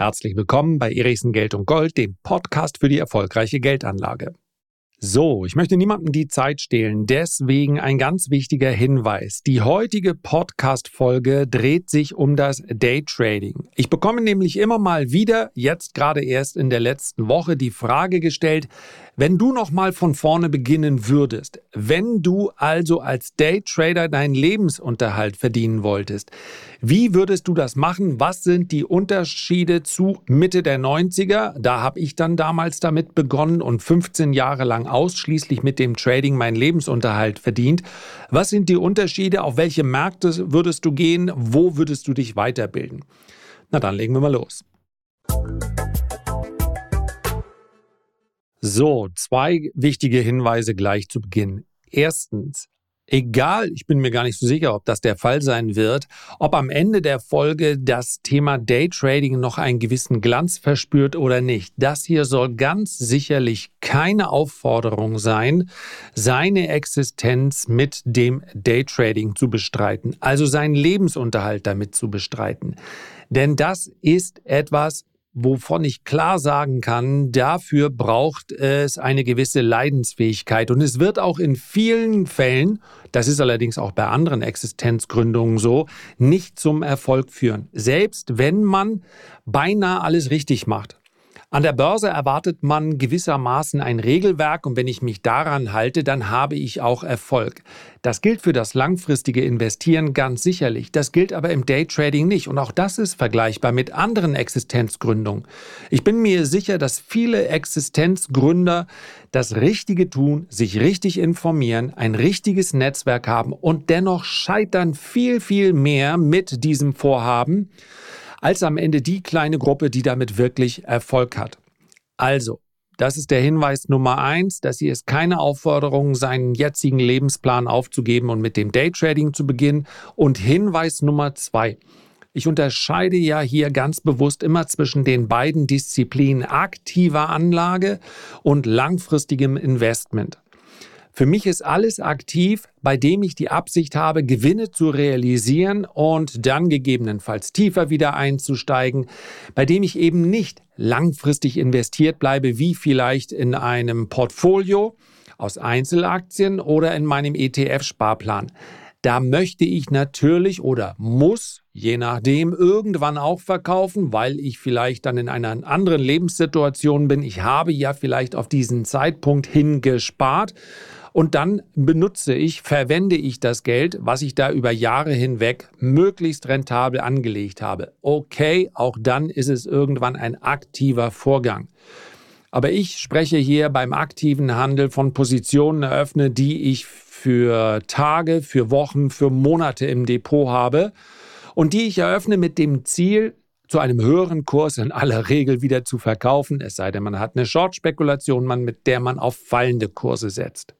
Herzlich willkommen bei Erichsen Geld und Gold, dem Podcast für die erfolgreiche Geldanlage. So, ich möchte niemandem die Zeit stehlen, deswegen ein ganz wichtiger Hinweis. Die heutige Podcast-Folge dreht sich um das Daytrading. Ich bekomme nämlich immer mal wieder, jetzt gerade erst in der letzten Woche, die Frage gestellt, wenn du nochmal von vorne beginnen würdest, wenn du also als Daytrader deinen Lebensunterhalt verdienen wolltest, wie würdest du das machen? Was sind die Unterschiede zu Mitte der 90er? Da habe ich dann damals damit begonnen und 15 Jahre lang ausschließlich mit dem Trading meinen Lebensunterhalt verdient. Was sind die Unterschiede? Auf welche Märkte würdest du gehen? Wo würdest du dich weiterbilden? Na dann legen wir mal los. So, zwei wichtige Hinweise gleich zu Beginn. Erstens, egal, ich bin mir gar nicht so sicher, ob das der Fall sein wird, ob am Ende der Folge das Thema Daytrading noch einen gewissen Glanz verspürt oder nicht. Das hier soll ganz sicherlich keine Aufforderung sein, seine Existenz mit dem Daytrading zu bestreiten, also seinen Lebensunterhalt damit zu bestreiten. Denn das ist etwas, wovon ich klar sagen kann, dafür braucht es eine gewisse Leidensfähigkeit. Und es wird auch in vielen Fällen, das ist allerdings auch bei anderen Existenzgründungen so, nicht zum Erfolg führen. Selbst wenn man beinahe alles richtig macht. An der Börse erwartet man gewissermaßen ein Regelwerk und wenn ich mich daran halte, dann habe ich auch Erfolg. Das gilt für das langfristige Investieren ganz sicherlich. Das gilt aber im Daytrading nicht und auch das ist vergleichbar mit anderen Existenzgründungen. Ich bin mir sicher, dass viele Existenzgründer das Richtige tun, sich richtig informieren, ein richtiges Netzwerk haben und dennoch scheitern viel, viel mehr mit diesem Vorhaben als am Ende die kleine Gruppe, die damit wirklich Erfolg hat. Also, das ist der Hinweis Nummer eins, dass hier ist keine Aufforderung, seinen jetzigen Lebensplan aufzugeben und mit dem Daytrading zu beginnen. Und Hinweis Nummer zwei. Ich unterscheide ja hier ganz bewusst immer zwischen den beiden Disziplinen aktiver Anlage und langfristigem Investment. Für mich ist alles aktiv, bei dem ich die Absicht habe, Gewinne zu realisieren und dann gegebenenfalls tiefer wieder einzusteigen, bei dem ich eben nicht langfristig investiert bleibe, wie vielleicht in einem Portfolio aus Einzelaktien oder in meinem ETF-Sparplan. Da möchte ich natürlich oder muss, je nachdem, irgendwann auch verkaufen, weil ich vielleicht dann in einer anderen Lebenssituation bin. Ich habe ja vielleicht auf diesen Zeitpunkt hingespart und dann benutze ich, verwende ich das Geld, was ich da über Jahre hinweg möglichst rentabel angelegt habe. Okay, auch dann ist es irgendwann ein aktiver Vorgang. Aber ich spreche hier beim aktiven Handel von Positionen eröffne, die ich für Tage, für Wochen, für Monate im Depot habe und die ich eröffne mit dem Ziel, zu einem höheren Kurs in aller Regel wieder zu verkaufen, es sei denn, man hat eine Short-Spekulation, mit der man auf fallende Kurse setzt.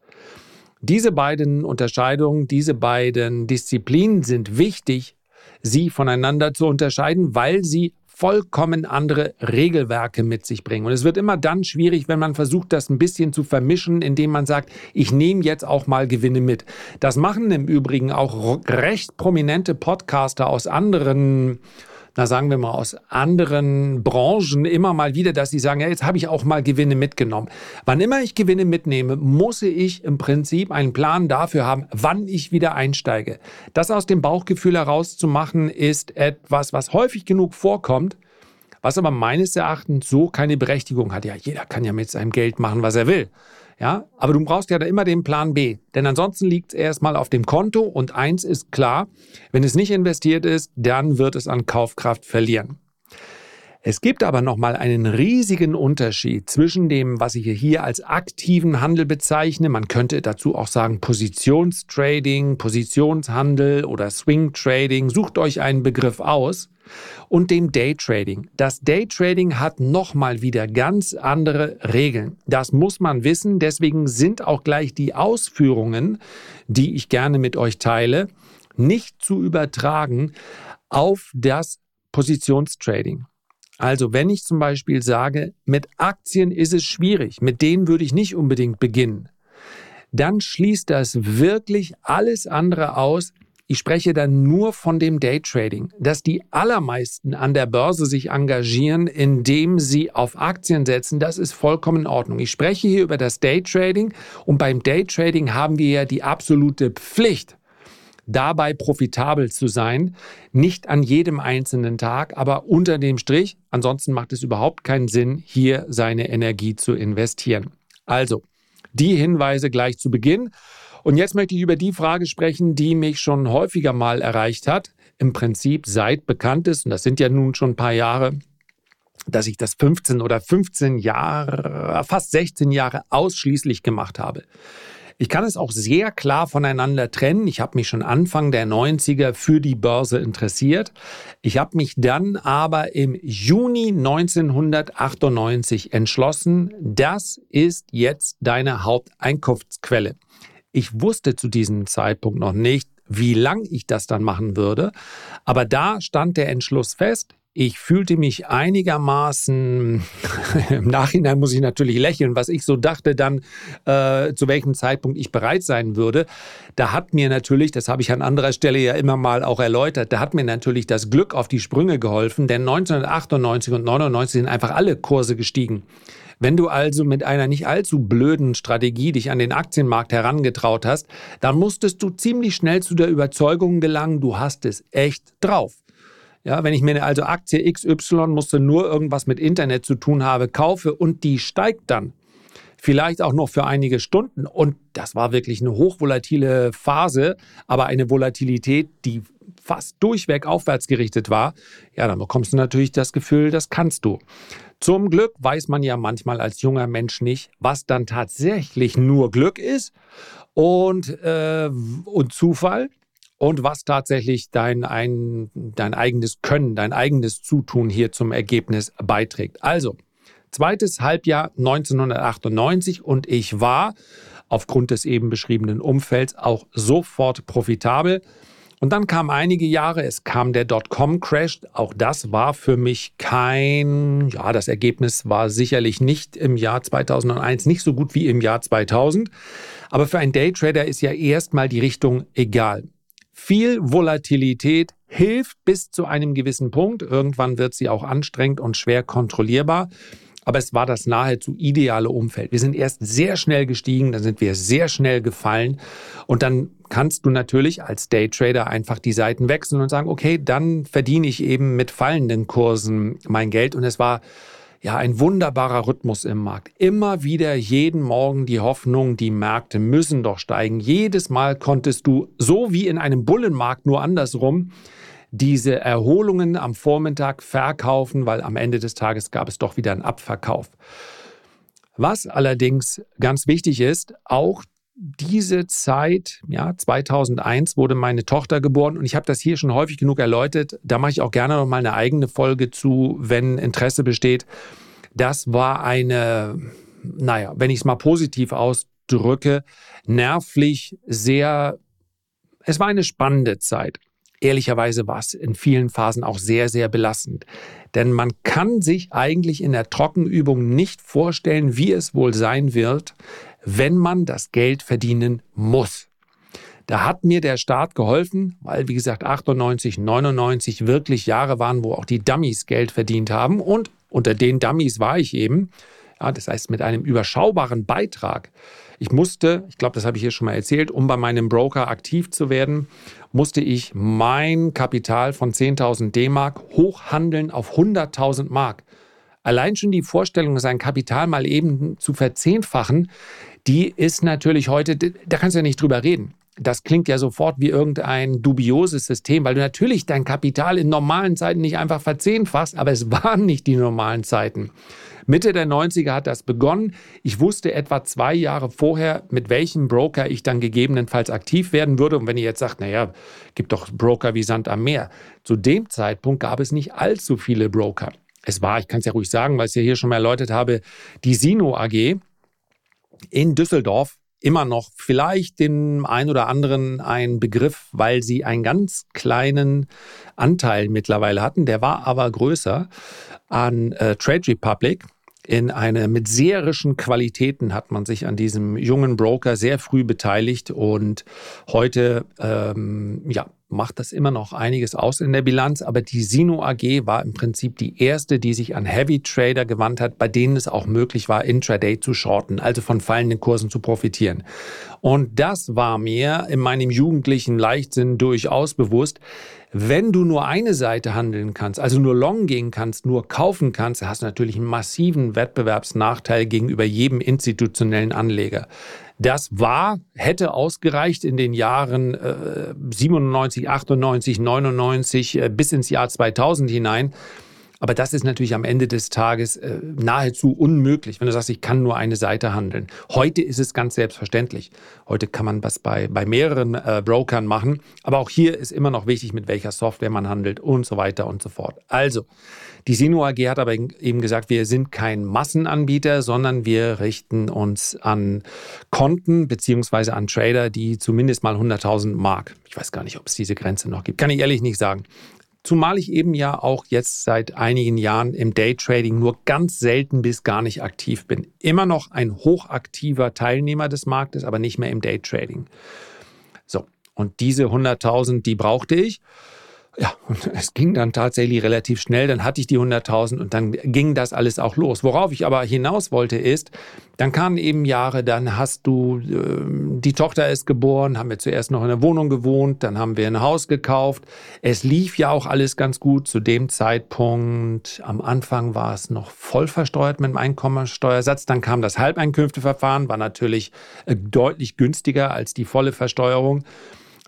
Diese beiden Unterscheidungen, diese beiden Disziplinen sind wichtig, sie voneinander zu unterscheiden, weil sie vollkommen andere Regelwerke mit sich bringen. Und es wird immer dann schwierig, wenn man versucht, das ein bisschen zu vermischen, indem man sagt, ich nehme jetzt auch mal Gewinne mit. Das machen im Übrigen auch recht prominente Podcaster aus anderen na sagen wir mal, aus anderen Branchen immer mal wieder, dass sie sagen, ja, jetzt habe ich auch mal Gewinne mitgenommen. Wann immer ich Gewinne mitnehme, muss ich im Prinzip einen Plan dafür haben, wann ich wieder einsteige. Das aus dem Bauchgefühl heraus zu machen, ist etwas, was häufig genug vorkommt, was aber meines Erachtens so keine Berechtigung hat. Ja, jeder kann ja mit seinem Geld machen, was er will. Ja, aber du brauchst ja da immer den Plan B. Denn ansonsten liegt es erstmal auf dem Konto und eins ist klar, wenn es nicht investiert ist, dann wird es an Kaufkraft verlieren. Es gibt aber nochmal einen riesigen Unterschied zwischen dem, was ich hier als aktiven Handel bezeichne. Man könnte dazu auch sagen Positionstrading, Positionshandel oder Swing Trading. Sucht euch einen Begriff aus und dem Daytrading. Das Daytrading hat nochmal wieder ganz andere Regeln. Das muss man wissen. Deswegen sind auch gleich die Ausführungen, die ich gerne mit euch teile, nicht zu übertragen auf das Positionstrading. Also wenn ich zum Beispiel sage, mit Aktien ist es schwierig, mit denen würde ich nicht unbedingt beginnen, dann schließt das wirklich alles andere aus, ich spreche dann nur von dem Daytrading, dass die allermeisten an der Börse sich engagieren, indem sie auf Aktien setzen, das ist vollkommen in Ordnung. Ich spreche hier über das Daytrading und beim Daytrading haben wir ja die absolute Pflicht, dabei profitabel zu sein. Nicht an jedem einzelnen Tag, aber unter dem Strich. Ansonsten macht es überhaupt keinen Sinn, hier seine Energie zu investieren. Also, die Hinweise gleich zu Beginn. Und jetzt möchte ich über die Frage sprechen, die mich schon häufiger mal erreicht hat. Im Prinzip seit bekannt ist, und das sind ja nun schon ein paar Jahre, dass ich das 15 oder 15 Jahre, fast 16 Jahre ausschließlich gemacht habe. Ich kann es auch sehr klar voneinander trennen. Ich habe mich schon Anfang der 90er für die Börse interessiert. Ich habe mich dann aber im Juni 1998 entschlossen, das ist jetzt deine Haupteinkunftsquelle. Ich wusste zu diesem Zeitpunkt noch nicht, wie lang ich das dann machen würde, aber da stand der Entschluss fest, ich fühlte mich einigermaßen, im Nachhinein muss ich natürlich lächeln, was ich so dachte dann, äh, zu welchem Zeitpunkt ich bereit sein würde. Da hat mir natürlich, das habe ich an anderer Stelle ja immer mal auch erläutert, da hat mir natürlich das Glück auf die Sprünge geholfen, denn 1998 und 1999 sind einfach alle Kurse gestiegen. Wenn du also mit einer nicht allzu blöden Strategie dich an den Aktienmarkt herangetraut hast, dann musstest du ziemlich schnell zu der Überzeugung gelangen, du hast es echt drauf. Ja, wenn ich mir also Aktie XY musste nur irgendwas mit Internet zu tun habe, kaufe und die steigt dann, vielleicht auch noch für einige Stunden. Und das war wirklich eine hochvolatile Phase, aber eine Volatilität, die fast durchweg aufwärts gerichtet war. Ja, dann bekommst du natürlich das Gefühl, das kannst du. Zum Glück weiß man ja manchmal als junger Mensch nicht, was dann tatsächlich nur Glück ist und, äh, und Zufall und was tatsächlich dein, ein, dein eigenes Können, dein eigenes Zutun hier zum Ergebnis beiträgt. Also, zweites Halbjahr 1998 und ich war aufgrund des eben beschriebenen Umfelds auch sofort profitabel. Und dann kamen einige Jahre, es kam der Dotcom-Crash. Auch das war für mich kein, ja, das Ergebnis war sicherlich nicht im Jahr 2001 nicht so gut wie im Jahr 2000. Aber für einen Daytrader ist ja erstmal die Richtung egal. Viel Volatilität hilft bis zu einem gewissen Punkt. Irgendwann wird sie auch anstrengend und schwer kontrollierbar. Aber es war das nahezu ideale Umfeld. Wir sind erst sehr schnell gestiegen, dann sind wir sehr schnell gefallen. Und dann kannst du natürlich als Daytrader einfach die Seiten wechseln und sagen, okay, dann verdiene ich eben mit fallenden Kursen mein Geld. Und es war ja, ein wunderbarer Rhythmus im Markt. Immer wieder jeden Morgen die Hoffnung, die Märkte müssen doch steigen. Jedes Mal konntest du, so wie in einem Bullenmarkt, nur andersrum, diese Erholungen am Vormittag verkaufen, weil am Ende des Tages gab es doch wieder einen Abverkauf. Was allerdings ganz wichtig ist, auch diese Zeit, ja, 2001 wurde meine Tochter geboren und ich habe das hier schon häufig genug erläutert. Da mache ich auch gerne noch mal eine eigene Folge zu, wenn Interesse besteht. Das war eine, naja, wenn ich es mal positiv ausdrücke, nervlich sehr, es war eine spannende Zeit. Ehrlicherweise war es in vielen Phasen auch sehr, sehr belastend. Denn man kann sich eigentlich in der Trockenübung nicht vorstellen, wie es wohl sein wird, wenn man das Geld verdienen muss. Da hat mir der Staat geholfen, weil, wie gesagt, 98, 99 wirklich Jahre waren, wo auch die Dummies Geld verdient haben. Und unter den Dummies war ich eben. Ja, das heißt, mit einem überschaubaren Beitrag. Ich musste, ich glaube, das habe ich hier schon mal erzählt, um bei meinem Broker aktiv zu werden, musste ich mein Kapital von 10.000 D-Mark hochhandeln auf 100.000 Mark. Allein schon die Vorstellung, sein Kapital mal eben zu verzehnfachen, die ist natürlich heute, da kannst du ja nicht drüber reden. Das klingt ja sofort wie irgendein dubioses System, weil du natürlich dein Kapital in normalen Zeiten nicht einfach verzehnfachst, aber es waren nicht die normalen Zeiten. Mitte der 90er hat das begonnen. Ich wusste etwa zwei Jahre vorher, mit welchem Broker ich dann gegebenenfalls aktiv werden würde. Und wenn ihr jetzt sagt, naja, gibt doch Broker wie Sand am Meer. Zu dem Zeitpunkt gab es nicht allzu viele Broker. Es war, ich kann es ja ruhig sagen, weil ich es ja hier schon mal erläutert habe, die Sino AG in Düsseldorf immer noch vielleicht dem ein oder anderen ein Begriff, weil sie einen ganz kleinen Anteil mittlerweile hatten. Der war aber größer an äh, Trade Republic. In eine mit serischen Qualitäten hat man sich an diesem jungen Broker sehr früh beteiligt und heute ähm, ja, macht das immer noch einiges aus in der Bilanz, aber die Sino AG war im Prinzip die erste, die sich an Heavy Trader gewandt hat, bei denen es auch möglich war, intraday zu shorten, also von fallenden Kursen zu profitieren. Und das war mir in meinem jugendlichen Leichtsinn durchaus bewusst. Wenn du nur eine Seite handeln kannst, also nur long gehen kannst, nur kaufen kannst, hast du natürlich einen massiven Wettbewerbsnachteil gegenüber jedem institutionellen Anleger. Das war, hätte ausgereicht in den Jahren äh, 97, 98, 99 äh, bis ins Jahr 2000 hinein. Aber das ist natürlich am Ende des Tages äh, nahezu unmöglich, wenn du sagst, ich kann nur eine Seite handeln. Heute ist es ganz selbstverständlich. Heute kann man was bei, bei mehreren äh, Brokern machen. Aber auch hier ist immer noch wichtig, mit welcher Software man handelt und so weiter und so fort. Also, die Sino AG hat aber eben gesagt, wir sind kein Massenanbieter, sondern wir richten uns an Konten beziehungsweise an Trader, die zumindest mal 100.000 Mark. Ich weiß gar nicht, ob es diese Grenze noch gibt. Kann ich ehrlich nicht sagen. Zumal ich eben ja auch jetzt seit einigen Jahren im Daytrading nur ganz selten bis gar nicht aktiv bin. Immer noch ein hochaktiver Teilnehmer des Marktes, aber nicht mehr im Daytrading. So, und diese 100.000, die brauchte ich. Ja, und es ging dann tatsächlich relativ schnell. Dann hatte ich die 100.000 und dann ging das alles auch los. Worauf ich aber hinaus wollte ist, dann kamen eben Jahre, dann hast du, äh, die Tochter ist geboren, haben wir zuerst noch in der Wohnung gewohnt, dann haben wir ein Haus gekauft. Es lief ja auch alles ganz gut. Zu dem Zeitpunkt, am Anfang war es noch voll versteuert mit dem Einkommensteuersatz. Dann kam das Halbeinkünfteverfahren, war natürlich äh, deutlich günstiger als die volle Versteuerung.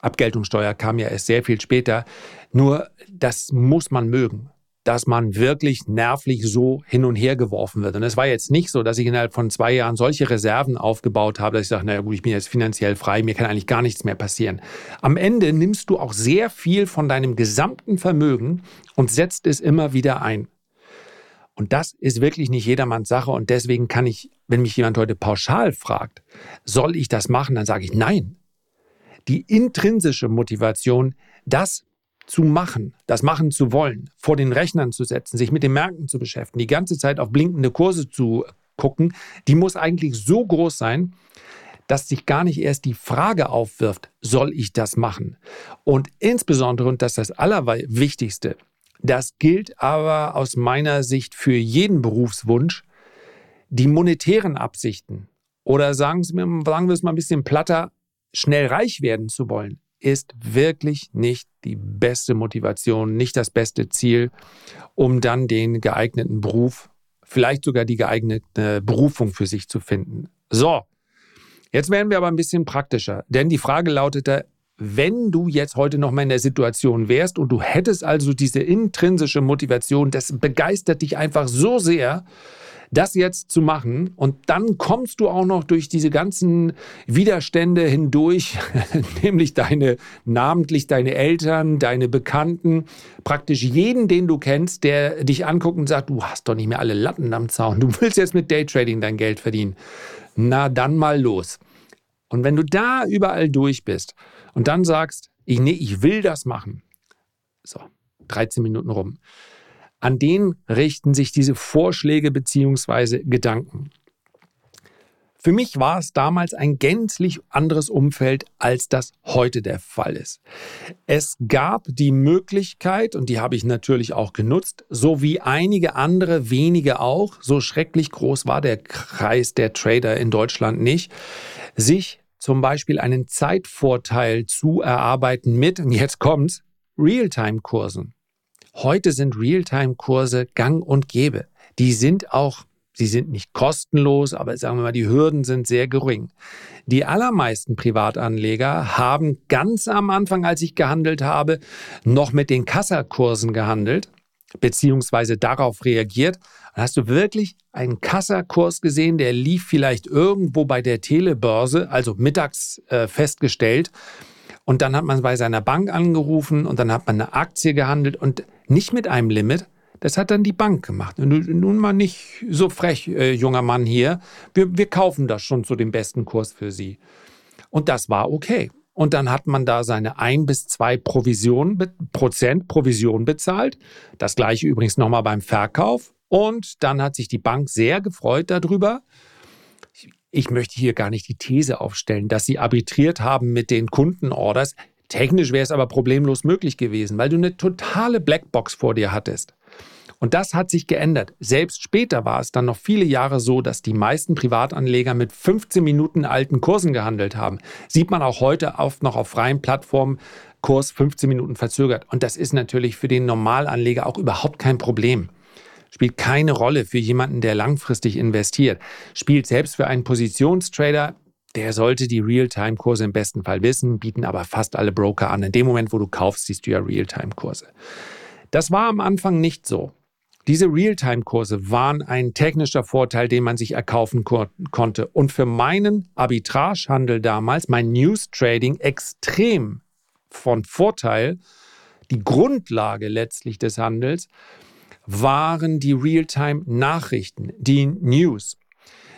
Abgeltungssteuer kam ja erst sehr viel später. Nur das muss man mögen, dass man wirklich nervlich so hin und her geworfen wird. Und es war jetzt nicht so, dass ich innerhalb von zwei Jahren solche Reserven aufgebaut habe, dass ich sage, naja gut, ich bin jetzt finanziell frei, mir kann eigentlich gar nichts mehr passieren. Am Ende nimmst du auch sehr viel von deinem gesamten Vermögen und setzt es immer wieder ein. Und das ist wirklich nicht jedermanns Sache. Und deswegen kann ich, wenn mich jemand heute pauschal fragt, soll ich das machen, dann sage ich nein die intrinsische Motivation, das zu machen, das machen zu wollen, vor den Rechnern zu setzen, sich mit den Märkten zu beschäftigen, die ganze Zeit auf blinkende Kurse zu gucken, die muss eigentlich so groß sein, dass sich gar nicht erst die Frage aufwirft, soll ich das machen? Und insbesondere, und das ist das Allerwichtigste, das gilt aber aus meiner Sicht für jeden Berufswunsch, die monetären Absichten oder sagen, sagen wir es mal ein bisschen platter, schnell reich werden zu wollen, ist wirklich nicht die beste Motivation, nicht das beste Ziel, um dann den geeigneten Beruf, vielleicht sogar die geeignete Berufung für sich zu finden. So, jetzt werden wir aber ein bisschen praktischer, denn die Frage lautete, wenn du jetzt heute noch mal in der Situation wärst und du hättest also diese intrinsische Motivation, das begeistert dich einfach so sehr, das jetzt zu machen und dann kommst du auch noch durch diese ganzen Widerstände hindurch, nämlich deine, namentlich deine Eltern, deine Bekannten, praktisch jeden, den du kennst, der dich anguckt und sagt, du hast doch nicht mehr alle Latten am Zaun, du willst jetzt mit Daytrading dein Geld verdienen. Na, dann mal los. Und wenn du da überall durch bist und dann sagst, ich, nee, ich will das machen. So, 13 Minuten rum an den richten sich diese Vorschläge bzw. Gedanken. Für mich war es damals ein gänzlich anderes Umfeld, als das heute der Fall ist. Es gab die Möglichkeit, und die habe ich natürlich auch genutzt, so wie einige andere, wenige auch, so schrecklich groß war der Kreis der Trader in Deutschland nicht, sich zum Beispiel einen Zeitvorteil zu erarbeiten mit, und jetzt kommt's, Realtime-Kursen. Heute sind Realtime-Kurse gang und gäbe. Die sind auch, sie sind nicht kostenlos, aber sagen wir mal, die Hürden sind sehr gering. Die allermeisten Privatanleger haben ganz am Anfang, als ich gehandelt habe, noch mit den Kassakursen gehandelt beziehungsweise darauf reagiert. Hast du wirklich einen Kassakurs gesehen, der lief vielleicht irgendwo bei der Telebörse, also mittags äh, festgestellt. Und dann hat man bei seiner Bank angerufen und dann hat man eine Aktie gehandelt und nicht mit einem Limit. Das hat dann die Bank gemacht. Nun mal nicht so frech, äh, junger Mann hier. Wir, wir kaufen das schon zu dem besten Kurs für Sie. Und das war okay. Und dann hat man da seine ein bis zwei Provision, Prozent Provision bezahlt. Das gleiche übrigens nochmal beim Verkauf. Und dann hat sich die Bank sehr gefreut darüber. Ich möchte hier gar nicht die These aufstellen, dass sie arbitriert haben mit den Kundenorders Technisch wäre es aber problemlos möglich gewesen, weil du eine totale Blackbox vor dir hattest. Und das hat sich geändert. Selbst später war es dann noch viele Jahre so, dass die meisten Privatanleger mit 15 Minuten alten Kursen gehandelt haben. Sieht man auch heute oft noch auf freien Plattformen, Kurs 15 Minuten verzögert. Und das ist natürlich für den Normalanleger auch überhaupt kein Problem. Spielt keine Rolle für jemanden, der langfristig investiert. Spielt selbst für einen Positionstrader der sollte die Realtime-Kurse im besten Fall wissen, bieten aber fast alle Broker an. In dem Moment, wo du kaufst, siehst du ja Realtime-Kurse. Das war am Anfang nicht so. Diese Realtime-Kurse waren ein technischer Vorteil, den man sich erkaufen ko konnte. Und für meinen Arbitragehandel damals, mein News-Trading, extrem von Vorteil. Die Grundlage letztlich des Handels waren die Realtime-Nachrichten, die News.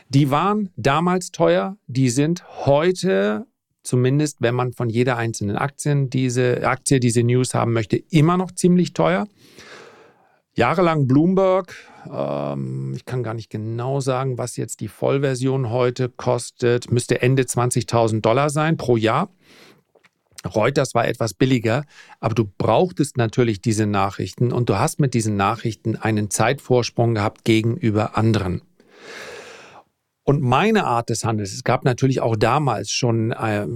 Die waren damals teuer, die sind heute zumindest wenn man von jeder einzelnen Aktien diese Aktie, diese News haben möchte, immer noch ziemlich teuer. Jahrelang Bloomberg, ähm, ich kann gar nicht genau sagen, was jetzt die Vollversion heute kostet, müsste Ende 20.000 Dollar sein pro Jahr. Reuters war etwas billiger, aber du brauchtest natürlich diese Nachrichten und du hast mit diesen Nachrichten einen Zeitvorsprung gehabt gegenüber anderen. Und meine Art des Handels, es gab natürlich auch damals schon äh,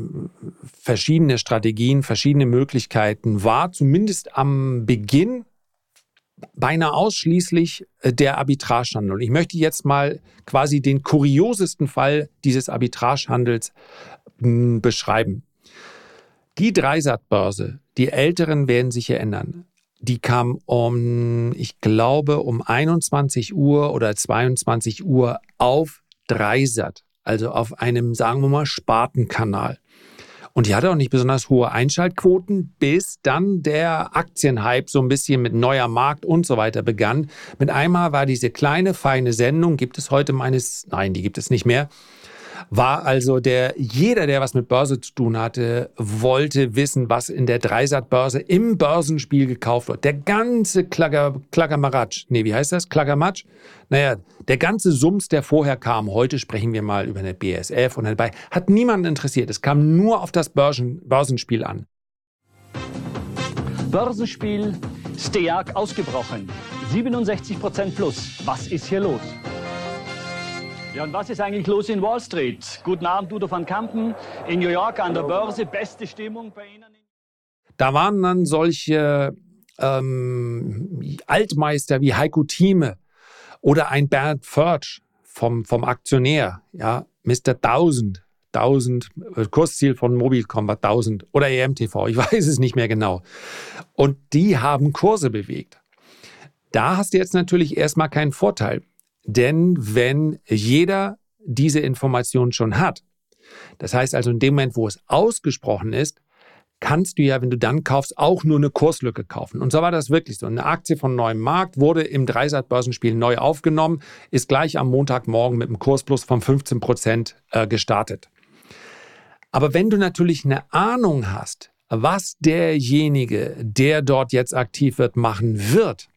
verschiedene Strategien, verschiedene Möglichkeiten, war zumindest am Beginn beinahe ausschließlich äh, der Arbitragehandel. Und ich möchte jetzt mal quasi den kuriosesten Fall dieses Arbitragehandels hm, beschreiben. Die Dreisat-Börse, die Älteren werden sich erinnern, die kam um, ich glaube, um 21 Uhr oder 22 Uhr auf Dreisat, also auf einem, sagen wir mal, Spartenkanal. Und die hatte auch nicht besonders hohe Einschaltquoten, bis dann der Aktienhype so ein bisschen mit neuer Markt und so weiter begann. Mit einmal war diese kleine, feine Sendung, gibt es heute meines, nein, die gibt es nicht mehr, war also der, jeder, der was mit Börse zu tun hatte, wollte wissen, was in der Dreisat-Börse im Börsenspiel gekauft wird. Der ganze Klagger, Klaggermaratsch, nee, wie heißt das? Klaggermatsch? Naja, der ganze Sums, der vorher kam, heute sprechen wir mal über eine BSF und dabei, hat niemanden interessiert. Es kam nur auf das Börsen, Börsenspiel an. Börsenspiel, Steag ausgebrochen. 67% plus. Was ist hier los? Ja, und was ist eigentlich los in Wall Street? Guten Abend, Udo van Kampen. In New York an der Börse, beste Stimmung bei Ihnen? Da waren dann solche ähm, Altmeister wie Heiko Thieme oder ein Bernd Förtsch vom, vom Aktionär, ja, Mr. 1000, 1000, äh, Kursziel von Mobilcom war 1000 oder EMTV, ich weiß es nicht mehr genau. Und die haben Kurse bewegt. Da hast du jetzt natürlich erstmal keinen Vorteil. Denn wenn jeder diese Information schon hat, das heißt also in dem Moment, wo es ausgesprochen ist, kannst du ja, wenn du dann kaufst, auch nur eine Kurslücke kaufen. Und so war das wirklich so. Eine Aktie von neuem Markt wurde im Dreisat-Börsenspiel neu aufgenommen, ist gleich am Montagmorgen mit einem Kursplus von 15 Prozent äh, gestartet. Aber wenn du natürlich eine Ahnung hast, was derjenige, der dort jetzt aktiv wird, machen wird,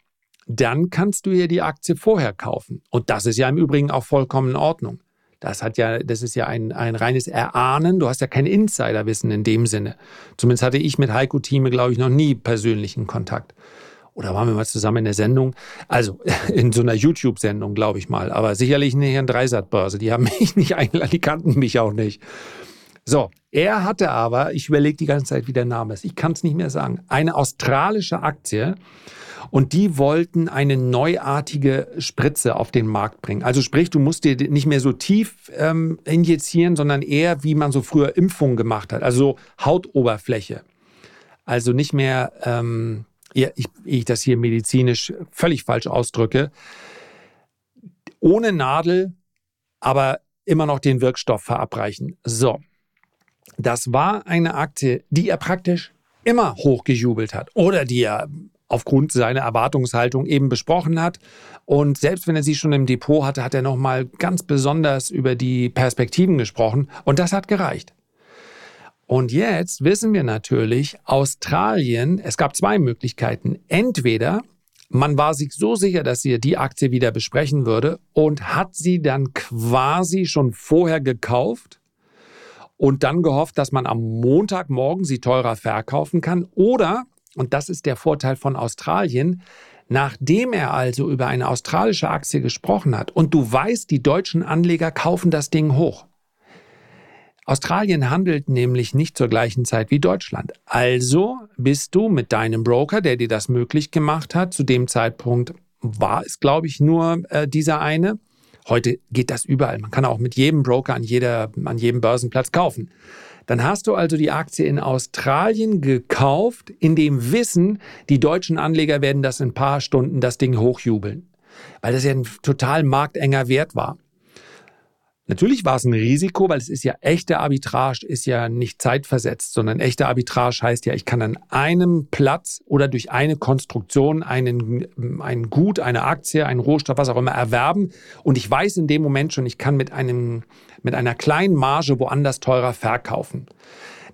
dann kannst du ja die Aktie vorher kaufen. Und das ist ja im Übrigen auch vollkommen in Ordnung. Das hat ja, das ist ja ein, ein reines Erahnen. Du hast ja kein Insiderwissen in dem Sinne. Zumindest hatte ich mit Heiko Thieme, glaube ich, noch nie persönlichen Kontakt. Oder waren wir mal zusammen in der Sendung? Also in so einer YouTube-Sendung, glaube ich mal. Aber sicherlich nicht in Dreisat-Börse. Die haben mich nicht eingeladen, die kannten mich auch nicht. So, er hatte aber, ich überlege die ganze Zeit, wie der Name ist. Ich kann es nicht mehr sagen. Eine australische Aktie und die wollten eine neuartige Spritze auf den Markt bringen. Also sprich, du musst dir nicht mehr so tief ähm, injizieren, sondern eher, wie man so früher Impfungen gemacht hat. Also Hautoberfläche. Also nicht mehr, ähm, ich, ich das hier medizinisch völlig falsch ausdrücke, ohne Nadel, aber immer noch den Wirkstoff verabreichen. So, das war eine Aktie, die er praktisch immer hochgejubelt hat oder die er aufgrund seiner Erwartungshaltung eben besprochen hat. Und selbst wenn er sie schon im Depot hatte, hat er nochmal ganz besonders über die Perspektiven gesprochen. Und das hat gereicht. Und jetzt wissen wir natürlich, Australien, es gab zwei Möglichkeiten. Entweder man war sich so sicher, dass sie die Aktie wieder besprechen würde und hat sie dann quasi schon vorher gekauft und dann gehofft, dass man am Montagmorgen sie teurer verkaufen kann. Oder, und das ist der Vorteil von Australien, Nachdem er also über eine australische Aktie gesprochen hat und du weißt, die deutschen Anleger kaufen das Ding hoch. Australien handelt nämlich nicht zur gleichen Zeit wie Deutschland. Also bist du mit deinem Broker, der dir das möglich gemacht hat, zu dem Zeitpunkt war es, glaube ich, nur äh, dieser eine. Heute geht das überall. Man kann auch mit jedem Broker an, jeder, an jedem Börsenplatz kaufen. Dann hast du also die Aktie in Australien gekauft, in dem Wissen, die deutschen Anleger werden das in ein paar Stunden das Ding hochjubeln, weil das ja ein total marktenger Wert war. Natürlich war es ein Risiko, weil es ist ja echte Arbitrage, ist ja nicht zeitversetzt, sondern echte Arbitrage heißt ja, ich kann an einem Platz oder durch eine Konstruktion einen, ein Gut, eine Aktie, einen Rohstoff, was auch immer erwerben und ich weiß in dem Moment schon, ich kann mit, einem, mit einer kleinen Marge woanders teurer verkaufen.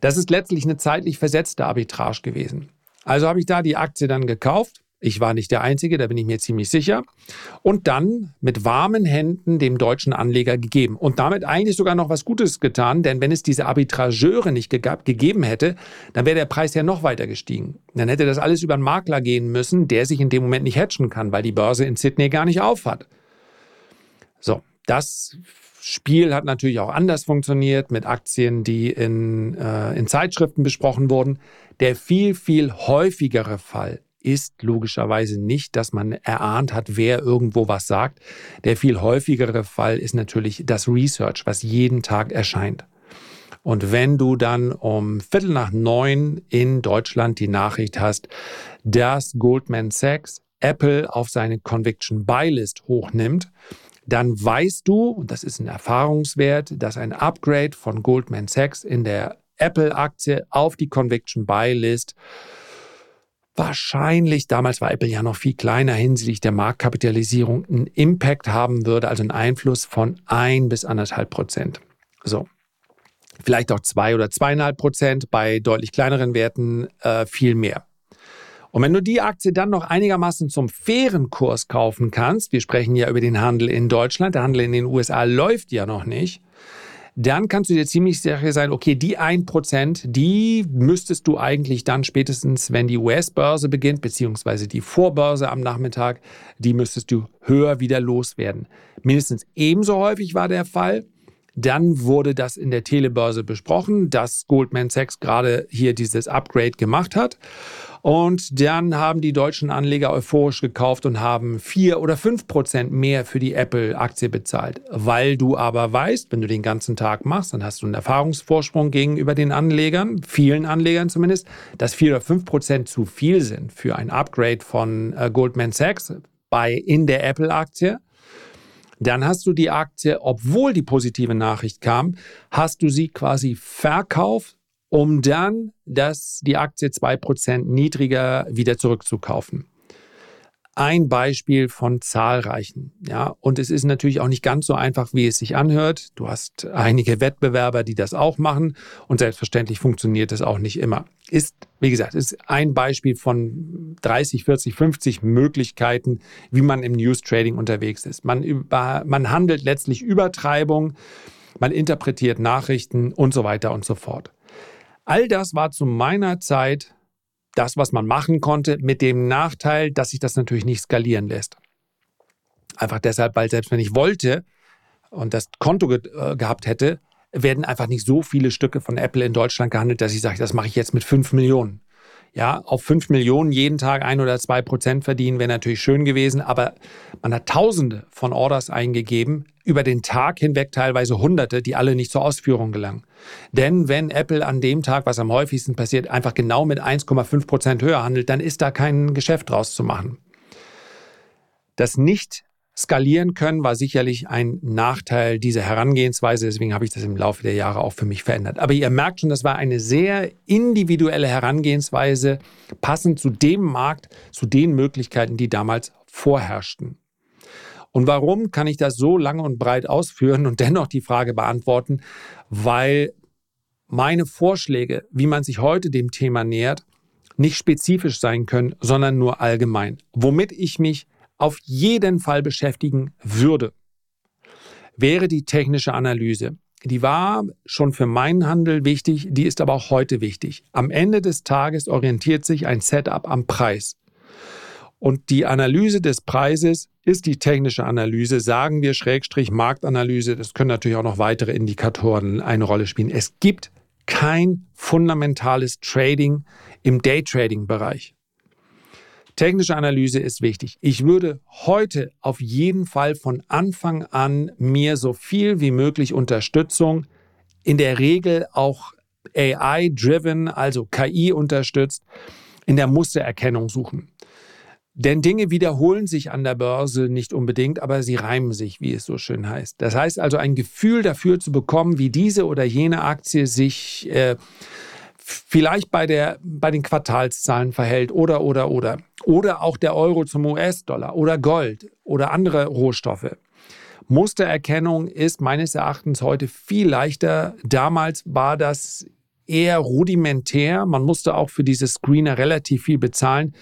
Das ist letztlich eine zeitlich versetzte Arbitrage gewesen. Also habe ich da die Aktie dann gekauft ich war nicht der Einzige, da bin ich mir ziemlich sicher. Und dann mit warmen Händen dem deutschen Anleger gegeben. Und damit eigentlich sogar noch was Gutes getan, denn wenn es diese Arbitrageure nicht ge gegeben hätte, dann wäre der Preis ja noch weiter gestiegen. Dann hätte das alles über einen Makler gehen müssen, der sich in dem Moment nicht hatchen kann, weil die Börse in Sydney gar nicht aufhat. So, das Spiel hat natürlich auch anders funktioniert mit Aktien, die in, äh, in Zeitschriften besprochen wurden. Der viel, viel häufigere Fall ist logischerweise nicht, dass man erahnt hat, wer irgendwo was sagt. Der viel häufigere Fall ist natürlich das Research, was jeden Tag erscheint. Und wenn du dann um Viertel nach neun in Deutschland die Nachricht hast, dass Goldman Sachs Apple auf seine Conviction Buy List hochnimmt, dann weißt du, und das ist ein Erfahrungswert, dass ein Upgrade von Goldman Sachs in der Apple-Aktie auf die Conviction Buy List wahrscheinlich, damals war Apple ja noch viel kleiner hinsichtlich der Marktkapitalisierung, einen Impact haben würde, also einen Einfluss von ein bis anderthalb Prozent. So. Vielleicht auch zwei oder zweieinhalb Prozent, bei deutlich kleineren Werten äh, viel mehr. Und wenn du die Aktie dann noch einigermaßen zum fairen Kurs kaufen kannst, wir sprechen ja über den Handel in Deutschland, der Handel in den USA läuft ja noch nicht, dann kannst du dir ziemlich sicher sein, okay, die 1%, die müsstest du eigentlich dann spätestens, wenn die US-Börse beginnt, beziehungsweise die Vorbörse am Nachmittag, die müsstest du höher wieder loswerden. Mindestens ebenso häufig war der Fall. Dann wurde das in der Telebörse besprochen, dass Goldman Sachs gerade hier dieses Upgrade gemacht hat. Und dann haben die deutschen Anleger euphorisch gekauft und haben vier oder fünf Prozent mehr für die Apple-Aktie bezahlt. Weil du aber weißt, wenn du den ganzen Tag machst, dann hast du einen Erfahrungsvorsprung gegenüber den Anlegern, vielen Anlegern zumindest, dass vier oder fünf Prozent zu viel sind für ein Upgrade von äh, Goldman Sachs bei in der Apple-Aktie. Dann hast du die Aktie, obwohl die positive Nachricht kam, hast du sie quasi verkauft um dann das, die Aktie 2% niedriger wieder zurückzukaufen. Ein Beispiel von zahlreichen. Ja, und es ist natürlich auch nicht ganz so einfach, wie es sich anhört. Du hast einige Wettbewerber, die das auch machen. Und selbstverständlich funktioniert das auch nicht immer. Ist, wie gesagt, ist ein Beispiel von 30, 40, 50 Möglichkeiten, wie man im News Trading unterwegs ist. Man, über, man handelt letztlich Übertreibung, man interpretiert Nachrichten und so weiter und so fort. All das war zu meiner Zeit das, was man machen konnte, mit dem Nachteil, dass sich das natürlich nicht skalieren lässt. Einfach deshalb, weil selbst wenn ich wollte und das Konto ge äh, gehabt hätte, werden einfach nicht so viele Stücke von Apple in Deutschland gehandelt, dass ich sage, das mache ich jetzt mit 5 Millionen. Ja, auf 5 Millionen jeden Tag ein oder zwei Prozent verdienen wäre natürlich schön gewesen, aber man hat Tausende von Orders eingegeben, über den Tag hinweg teilweise Hunderte, die alle nicht zur Ausführung gelangen. Denn wenn Apple an dem Tag, was am häufigsten passiert, einfach genau mit 1,5 Prozent höher handelt, dann ist da kein Geschäft draus zu machen. Das nicht skalieren können, war sicherlich ein Nachteil dieser Herangehensweise. Deswegen habe ich das im Laufe der Jahre auch für mich verändert. Aber ihr merkt schon, das war eine sehr individuelle Herangehensweise, passend zu dem Markt, zu den Möglichkeiten, die damals vorherrschten. Und warum kann ich das so lange und breit ausführen und dennoch die Frage beantworten? Weil meine Vorschläge, wie man sich heute dem Thema nähert, nicht spezifisch sein können, sondern nur allgemein. Womit ich mich auf jeden Fall beschäftigen würde, wäre die technische Analyse. die war schon für meinen Handel wichtig, die ist aber auch heute wichtig. Am Ende des Tages orientiert sich ein Setup am Preis. Und die Analyse des Preises ist die technische Analyse, sagen wir Schrägstrich Marktanalyse. Das können natürlich auch noch weitere Indikatoren eine Rolle spielen. Es gibt kein fundamentales Trading im Daytrading-Bereich. Technische Analyse ist wichtig. Ich würde heute auf jeden Fall von Anfang an mir so viel wie möglich Unterstützung, in der Regel auch AI-driven, also KI unterstützt, in der Mustererkennung suchen. Denn Dinge wiederholen sich an der Börse nicht unbedingt, aber sie reimen sich, wie es so schön heißt. Das heißt also ein Gefühl dafür zu bekommen, wie diese oder jene Aktie sich äh, vielleicht bei, der, bei den Quartalszahlen verhält oder, oder, oder. Oder auch der Euro zum US-Dollar oder Gold oder andere Rohstoffe. Mustererkennung ist meines Erachtens heute viel leichter. Damals war das eher rudimentär. Man musste auch für diese Screener relativ viel bezahlen.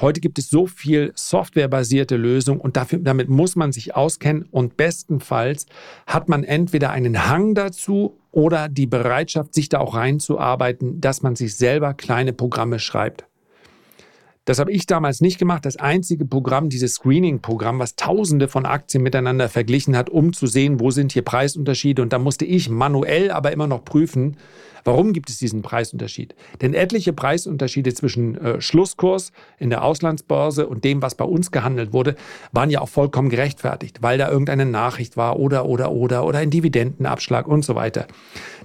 Heute gibt es so viel softwarebasierte Lösungen und dafür, damit muss man sich auskennen und bestenfalls hat man entweder einen Hang dazu oder die Bereitschaft, sich da auch reinzuarbeiten, dass man sich selber kleine Programme schreibt. Das habe ich damals nicht gemacht. Das einzige Programm, dieses Screening-Programm, was tausende von Aktien miteinander verglichen hat, um zu sehen, wo sind hier Preisunterschiede. Und da musste ich manuell aber immer noch prüfen, warum gibt es diesen Preisunterschied. Denn etliche Preisunterschiede zwischen äh, Schlusskurs in der Auslandsbörse und dem, was bei uns gehandelt wurde, waren ja auch vollkommen gerechtfertigt, weil da irgendeine Nachricht war oder, oder, oder, oder ein Dividendenabschlag und so weiter.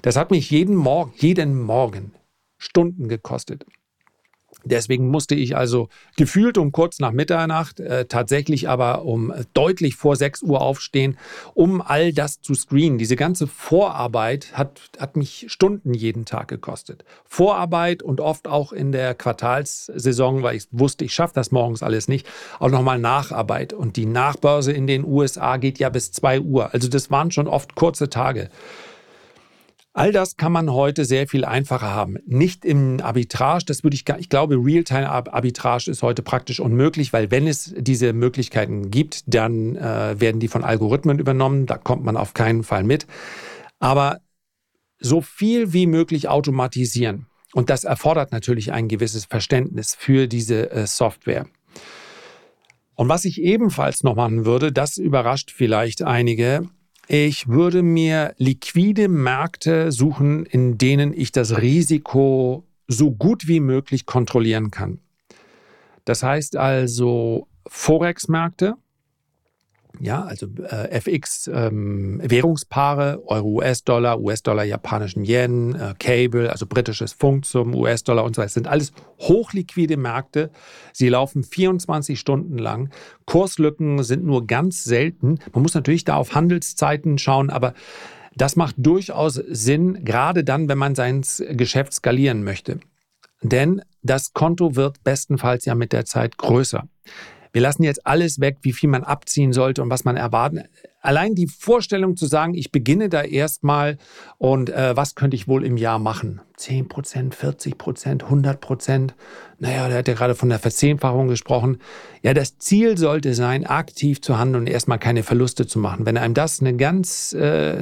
Das hat mich jeden Morgen, jeden Morgen Stunden gekostet. Deswegen musste ich also gefühlt um kurz nach Mitternacht, äh, tatsächlich aber um deutlich vor 6 Uhr aufstehen, um all das zu screenen. Diese ganze Vorarbeit hat, hat mich Stunden jeden Tag gekostet. Vorarbeit und oft auch in der Quartalssaison, weil ich wusste, ich schaffe das morgens alles nicht, auch nochmal Nacharbeit. Und die Nachbörse in den USA geht ja bis 2 Uhr. Also das waren schon oft kurze Tage. All das kann man heute sehr viel einfacher haben. Nicht im Arbitrage, das würde ich gar, ich glaube, Realtime-Arbitrage ist heute praktisch unmöglich, weil wenn es diese Möglichkeiten gibt, dann äh, werden die von Algorithmen übernommen. Da kommt man auf keinen Fall mit. Aber so viel wie möglich automatisieren. Und das erfordert natürlich ein gewisses Verständnis für diese äh, Software. Und was ich ebenfalls noch machen würde, das überrascht vielleicht einige, ich würde mir liquide Märkte suchen, in denen ich das Risiko so gut wie möglich kontrollieren kann. Das heißt also Forex-Märkte, ja, also äh, FX, ähm, Währungspaare, Euro, US-Dollar, US-Dollar, japanischen Yen, äh, Cable, also britisches Funk zum US-Dollar und so weiter. Sind alles hochliquide Märkte. Sie laufen 24 Stunden lang. Kurslücken sind nur ganz selten. Man muss natürlich da auf Handelszeiten schauen, aber das macht durchaus Sinn, gerade dann, wenn man sein Geschäft skalieren möchte. Denn das Konto wird bestenfalls ja mit der Zeit größer. Wir lassen jetzt alles weg, wie viel man abziehen sollte und was man erwarten. Allein die Vorstellung zu sagen, ich beginne da erstmal und äh, was könnte ich wohl im Jahr machen? 10 Prozent, 40 Prozent, 100 Prozent. Naja, der hat ja gerade von der Verzehnfachung gesprochen. Ja, das Ziel sollte sein, aktiv zu handeln und erstmal keine Verluste zu machen. Wenn einem das eine ganz, äh,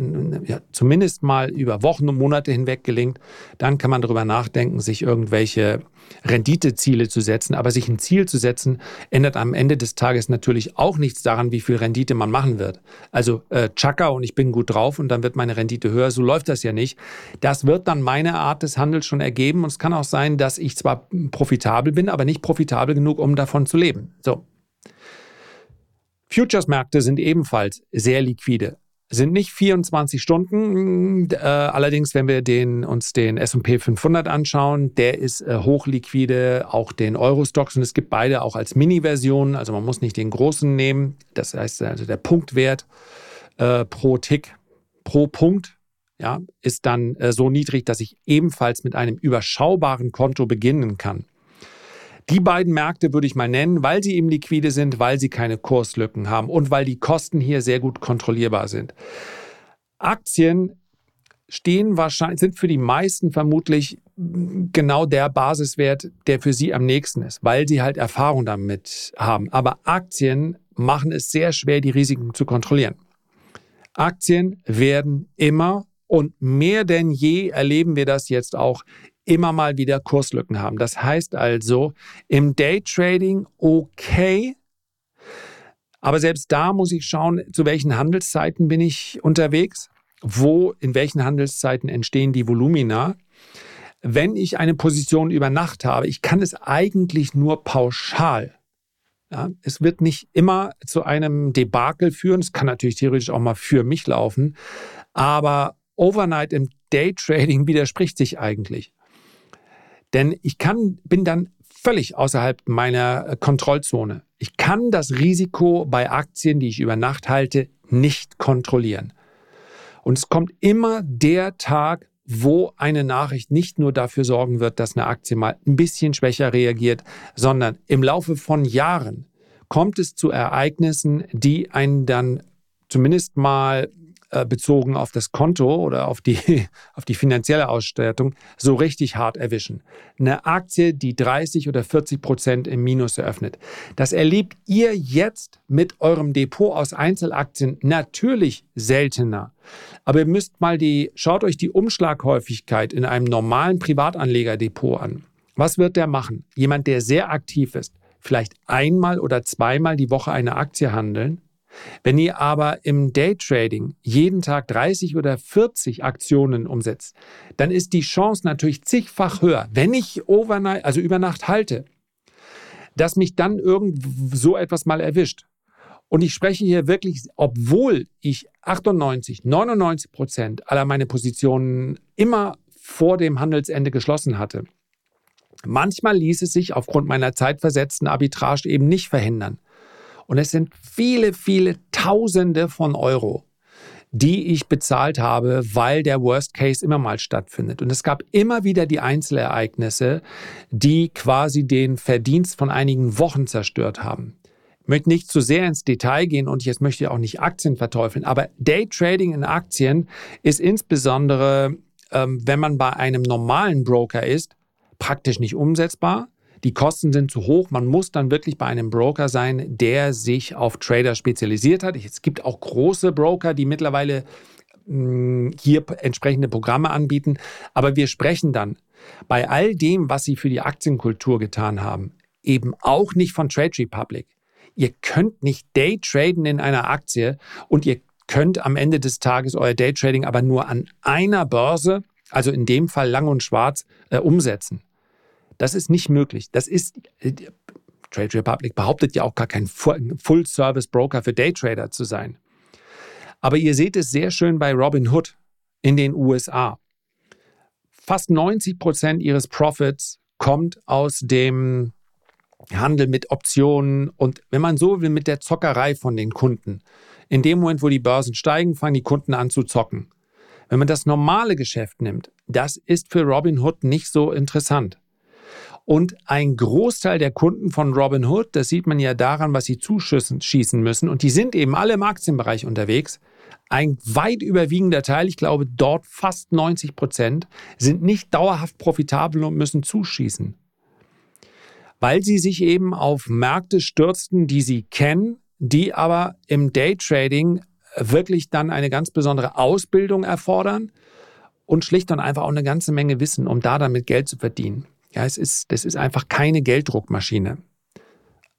ja, zumindest mal über Wochen und Monate hinweg gelingt, dann kann man darüber nachdenken, sich irgendwelche Renditeziele zu setzen. Aber sich ein Ziel zu setzen, ändert am Ende des Tages natürlich auch nichts daran, wie viel Rendite man machen wird. Also äh, Chaka und ich bin gut drauf und dann wird meine Rendite höher. So läuft das ja nicht. Das wird dann meine Art des Handels schon ergeben. Und es kann auch sein, dass ich zwar profitabel bin, aber nicht profitabel genug, um davon zu leben. So. Futures-Märkte sind ebenfalls sehr liquide. Sind nicht 24 Stunden. Äh, allerdings, wenn wir den, uns den S&P 500 anschauen, der ist äh, hochliquide, auch den Euro-Stocks. Und es gibt beide auch als Mini-Versionen. Also man muss nicht den großen nehmen. Das heißt, also der Punktwert äh, pro Tick, pro Punkt ja, ist dann äh, so niedrig, dass ich ebenfalls mit einem überschaubaren Konto beginnen kann. Die beiden Märkte würde ich mal nennen, weil sie eben liquide sind, weil sie keine Kurslücken haben und weil die Kosten hier sehr gut kontrollierbar sind. Aktien stehen wahrscheinlich, sind für die meisten vermutlich genau der Basiswert, der für sie am nächsten ist, weil sie halt Erfahrung damit haben. Aber Aktien machen es sehr schwer, die Risiken zu kontrollieren. Aktien werden immer und mehr denn je erleben wir das jetzt auch immer mal wieder Kurslücken haben. Das heißt also, im Daytrading okay, aber selbst da muss ich schauen, zu welchen Handelszeiten bin ich unterwegs, wo, in welchen Handelszeiten entstehen die Volumina. Wenn ich eine Position über Nacht habe, ich kann es eigentlich nur pauschal. Ja, es wird nicht immer zu einem Debakel führen. Es kann natürlich theoretisch auch mal für mich laufen. Aber Overnight im Daytrading widerspricht sich eigentlich. Denn ich kann, bin dann völlig außerhalb meiner äh, Kontrollzone. Ich kann das Risiko bei Aktien, die ich über Nacht halte, nicht kontrollieren. Und es kommt immer der Tag, wo eine Nachricht nicht nur dafür sorgen wird, dass eine Aktie mal ein bisschen schwächer reagiert, sondern im Laufe von Jahren kommt es zu Ereignissen, die einen dann zumindest mal bezogen auf das Konto oder auf die, auf die finanzielle Ausstattung so richtig hart erwischen. Eine Aktie, die 30 oder 40 Prozent im Minus eröffnet. Das erlebt ihr jetzt mit eurem Depot aus Einzelaktien natürlich seltener. Aber ihr müsst mal die, schaut euch die Umschlaghäufigkeit in einem normalen Privatanlegerdepot an. Was wird der machen? Jemand, der sehr aktiv ist, vielleicht einmal oder zweimal die Woche eine Aktie handeln, wenn ihr aber im Daytrading jeden Tag 30 oder 40 Aktionen umsetzt, dann ist die Chance natürlich zigfach höher, wenn ich overnight, also über Nacht halte, dass mich dann irgend so etwas mal erwischt. Und ich spreche hier wirklich, obwohl ich 98, 99 Prozent aller meine Positionen immer vor dem Handelsende geschlossen hatte. Manchmal ließ es sich aufgrund meiner zeitversetzten Arbitrage eben nicht verhindern. Und es sind viele, viele Tausende von Euro, die ich bezahlt habe, weil der Worst Case immer mal stattfindet. Und es gab immer wieder die Einzelereignisse, die quasi den Verdienst von einigen Wochen zerstört haben. Ich möchte nicht zu sehr ins Detail gehen und jetzt möchte ich auch nicht Aktien verteufeln, aber Daytrading in Aktien ist insbesondere, ähm, wenn man bei einem normalen Broker ist, praktisch nicht umsetzbar. Die Kosten sind zu hoch. Man muss dann wirklich bei einem Broker sein, der sich auf Trader spezialisiert hat. Es gibt auch große Broker, die mittlerweile hm, hier entsprechende Programme anbieten. Aber wir sprechen dann bei all dem, was sie für die Aktienkultur getan haben, eben auch nicht von Trade Republic. Ihr könnt nicht Daytraden in einer Aktie und ihr könnt am Ende des Tages euer Daytrading aber nur an einer Börse, also in dem Fall lang und schwarz, äh, umsetzen. Das ist nicht möglich. Das ist, äh, Trade Republic behauptet ja auch gar kein Full-Service-Broker für Daytrader zu sein. Aber ihr seht es sehr schön bei Robinhood in den USA. Fast 90 Prozent ihres Profits kommt aus dem Handel mit Optionen und, wenn man so will, mit der Zockerei von den Kunden. In dem Moment, wo die Börsen steigen, fangen die Kunden an zu zocken. Wenn man das normale Geschäft nimmt, das ist für Robinhood nicht so interessant. Und ein Großteil der Kunden von Robinhood, das sieht man ja daran, was sie zuschießen müssen, und die sind eben alle im Aktienbereich unterwegs. Ein weit überwiegender Teil, ich glaube dort fast 90 Prozent, sind nicht dauerhaft profitabel und müssen zuschießen. Weil sie sich eben auf Märkte stürzten, die sie kennen, die aber im Daytrading wirklich dann eine ganz besondere Ausbildung erfordern und schlicht und einfach auch eine ganze Menge Wissen, um da damit Geld zu verdienen. Ja, es ist, das ist einfach keine Gelddruckmaschine.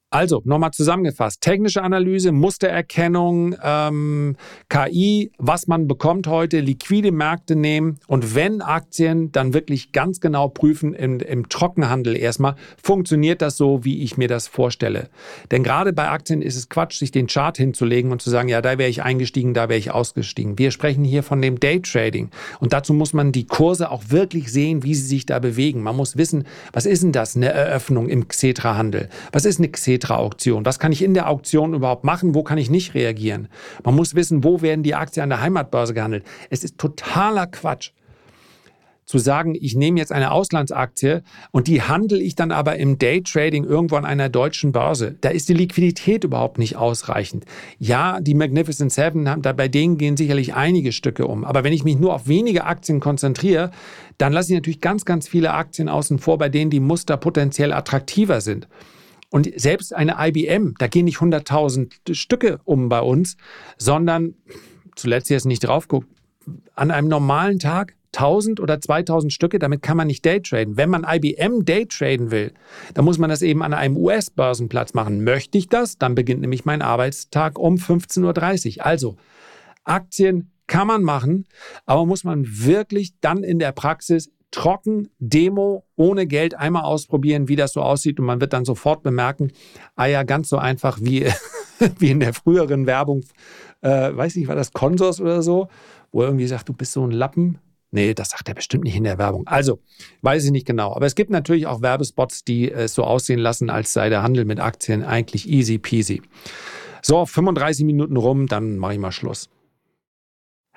Also, nochmal zusammengefasst. Technische Analyse, Mustererkennung, ähm, KI, was man bekommt heute, liquide Märkte nehmen und wenn Aktien, dann wirklich ganz genau prüfen im, im Trockenhandel erstmal, funktioniert das so, wie ich mir das vorstelle. Denn gerade bei Aktien ist es Quatsch, sich den Chart hinzulegen und zu sagen, ja, da wäre ich eingestiegen, da wäre ich ausgestiegen. Wir sprechen hier von dem Daytrading und dazu muss man die Kurse auch wirklich sehen, wie sie sich da bewegen. Man muss wissen, was ist denn das, eine Eröffnung im Xetra-Handel? Was ist eine Xetra? Xetra-Auktion? Was kann ich in der Auktion überhaupt machen? Wo kann ich nicht reagieren? Man muss wissen, wo werden die Aktien an der Heimatbörse gehandelt? Es ist totaler Quatsch zu sagen, ich nehme jetzt eine Auslandsaktie und die handle ich dann aber im Daytrading irgendwo an einer deutschen Börse. Da ist die Liquidität überhaupt nicht ausreichend. Ja, die Magnificent Seven, bei denen gehen sicherlich einige Stücke um. Aber wenn ich mich nur auf wenige Aktien konzentriere, dann lasse ich natürlich ganz, ganz viele Aktien außen vor, bei denen die Muster potenziell attraktiver sind. Und selbst eine IBM, da gehen nicht 100.000 Stücke um bei uns, sondern zuletzt jetzt nicht drauf guckt, an einem normalen Tag 1000 oder 2000 Stücke, damit kann man nicht Daytraden. Wenn man IBM Daytraden will, dann muss man das eben an einem US-Börsenplatz machen. Möchte ich das, dann beginnt nämlich mein Arbeitstag um 15.30 Uhr. Also, Aktien kann man machen, aber muss man wirklich dann in der Praxis trocken, Demo, ohne Geld einmal ausprobieren, wie das so aussieht und man wird dann sofort bemerken, ah ja, ganz so einfach wie, wie in der früheren Werbung, äh, weiß nicht, war das Consors oder so, wo er irgendwie sagt, du bist so ein Lappen. Nee, das sagt er bestimmt nicht in der Werbung. Also, weiß ich nicht genau. Aber es gibt natürlich auch Werbespots, die es so aussehen lassen, als sei der Handel mit Aktien eigentlich easy peasy. So, 35 Minuten rum, dann mache ich mal Schluss.